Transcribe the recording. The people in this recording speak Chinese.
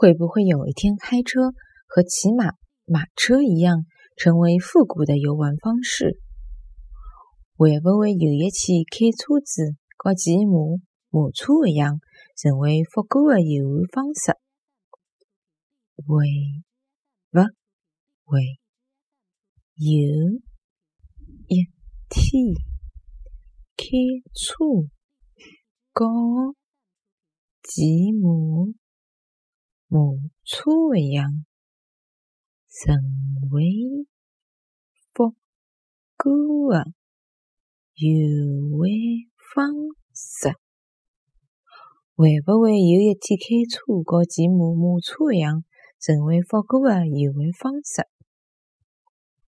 会不会有一天开车和骑马、马车一样，成为复古的游玩方式？会不会有一天开车子和骑马、马车一样，成为复古的游玩方式？会不会有一天开车和骑马？马车一样，成为复古的游玩方式。会不会有一天开车和骑马、马车一样，成为复古的游玩方式？